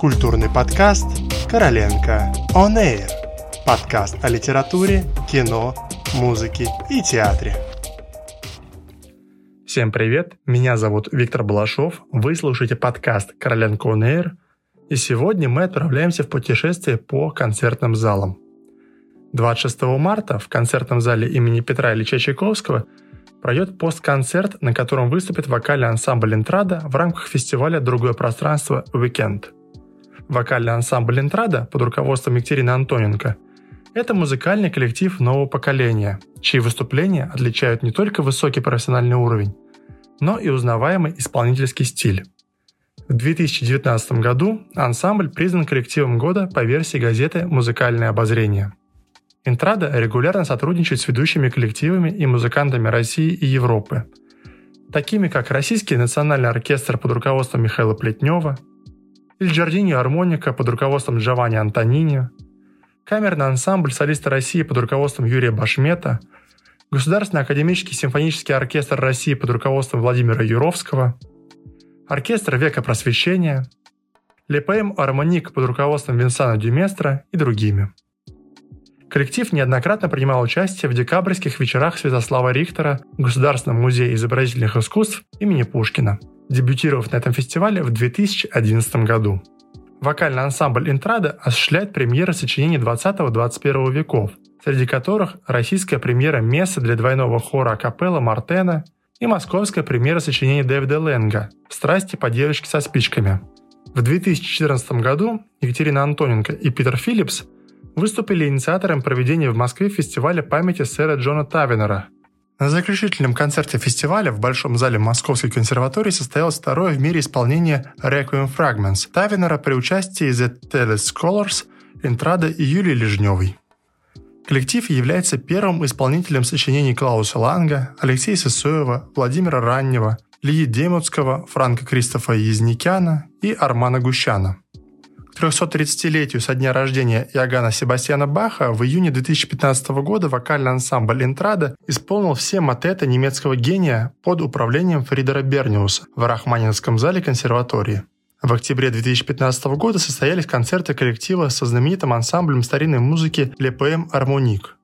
Культурный подкаст «Короленко On Air». Подкаст о литературе, кино, музыке и театре. Всем привет, меня зовут Виктор Балашов, вы слушаете подкаст «Короленко On Air», и сегодня мы отправляемся в путешествие по концертным залам. 26 марта в концертном зале имени Петра Ильича Чайковского – пройдет постконцерт, на котором выступит вокальный ансамбль «Интрада» в рамках фестиваля «Другое пространство. Уикенд». Вокальный ансамбль «Интрада» под руководством Екатерины Антоненко – это музыкальный коллектив нового поколения, чьи выступления отличают не только высокий профессиональный уровень, но и узнаваемый исполнительский стиль. В 2019 году ансамбль признан коллективом года по версии газеты «Музыкальное обозрение». Интрада регулярно сотрудничает с ведущими коллективами и музыкантами России и Европы, такими как Российский национальный оркестр под руководством Михаила Плетнева, Ильджардини Армоника под руководством Джованни Антонини, камерный ансамбль солиста России под руководством Юрия Башмета, Государственный академический симфонический оркестр России под руководством Владимира Юровского, оркестр Века Просвещения, ЛПМ «Армоник» под руководством Винсана Дюместра и другими. Коллектив неоднократно принимал участие в декабрьских вечерах Святослава Рихтера в Государственном музее изобразительных искусств имени Пушкина, дебютировав на этом фестивале в 2011 году. Вокальный ансамбль «Интрада» осуществляет премьеры сочинений 20-21 веков, среди которых российская премьера «Месса для двойного хора капелла Мартена» и московская премьера сочинений Дэвида Ленга «Страсти по девочке со спичками». В 2014 году Екатерина Антоненко и Питер Филлипс – выступили инициатором проведения в Москве фестиваля памяти сэра Джона Тавинера. На заключительном концерте фестиваля в Большом зале Московской консерватории состоялось второе в мире исполнение Requiem Fragments Тавинера при участии The Tele Scholars, Интрада и Юлии Лежневой. Коллектив является первым исполнителем сочинений Клауса Ланга, Алексея Сысоева, Владимира Раннего, Лии Демутского, Франка Кристофа Язникяна и Армана Гущана – 330-летию со дня рождения Иоганна Себастьяна Баха в июне 2015 года вокальный ансамбль «Интрада» исполнил все мотеты немецкого гения под управлением Фридера Берниуса в Рахманинском зале консерватории. В октябре 2015 года состоялись концерты коллектива со знаменитым ансамблем старинной музыки «Лепм Армоник»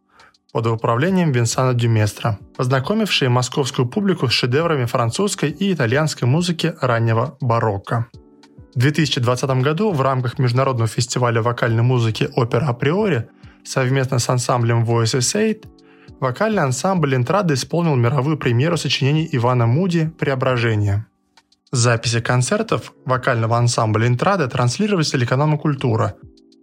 под управлением Винсана Дюместра, познакомившие московскую публику с шедеврами французской и итальянской музыки раннего барокко. В 2020 году в рамках международного фестиваля вокальной музыки «Опера априори» совместно с ансамблем Voices 8 вокальный ансамбль «Интрада» исполнил мировую премьеру сочинений Ивана Муди «Преображение». Записи концертов вокального ансамбля «Интрада» транслировались телеканалом «Культура»,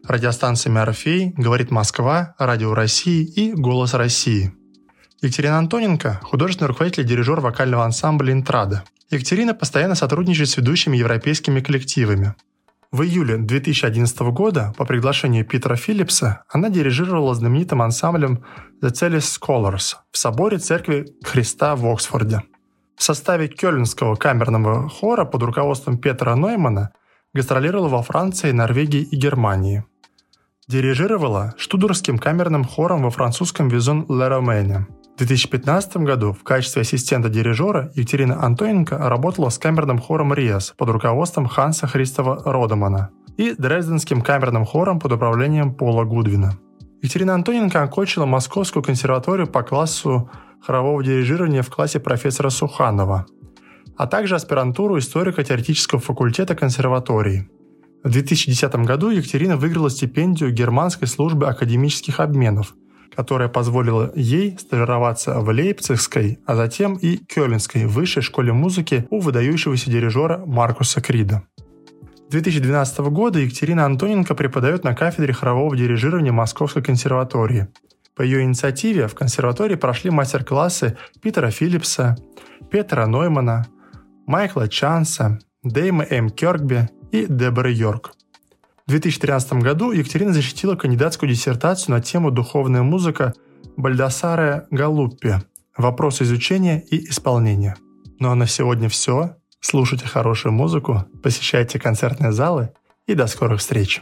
радиостанциями «Орфей», «Говорит Москва», «Радио России» и «Голос России». Екатерина Антоненко – художественный руководитель и дирижер вокального ансамбля «Интрада». Екатерина постоянно сотрудничает с ведущими европейскими коллективами. В июле 2011 года по приглашению Питера Филлипса она дирижировала знаменитым ансамблем The Celis Scholars в соборе Церкви Христа в Оксфорде. В составе Кёльнского камерного хора под руководством Петра Ноймана гастролировала во Франции, Норвегии и Германии. Дирижировала штудорским камерным хором во французском Визон Ле Ромейне – в 2015 году в качестве ассистента дирижера Екатерина Антоненко работала с камерным хором «Риас» под руководством Ханса Христова Родемана и Дрезденским камерным хором под управлением Пола Гудвина. Екатерина Антоненко окончила Московскую консерваторию по классу хорового дирижирования в классе профессора Суханова, а также аспирантуру историко-теоретического факультета консерватории. В 2010 году Екатерина выиграла стипендию Германской службы академических обменов – которая позволила ей стажироваться в Лейпцигской, а затем и Кёльнской высшей школе музыки у выдающегося дирижера Маркуса Крида. С 2012 года Екатерина Антоненко преподает на кафедре хорового дирижирования Московской консерватории. По ее инициативе в консерватории прошли мастер-классы Питера Филлипса, Петра Ноймана, Майкла Чанса, Дэйма М. Кёркби и Деборы Йорк – в 2013 году Екатерина защитила кандидатскую диссертацию на тему «Духовная музыка» Бальдасаре Галуппи «Вопрос изучения и исполнения». Ну а на сегодня все. Слушайте хорошую музыку, посещайте концертные залы и до скорых встреч!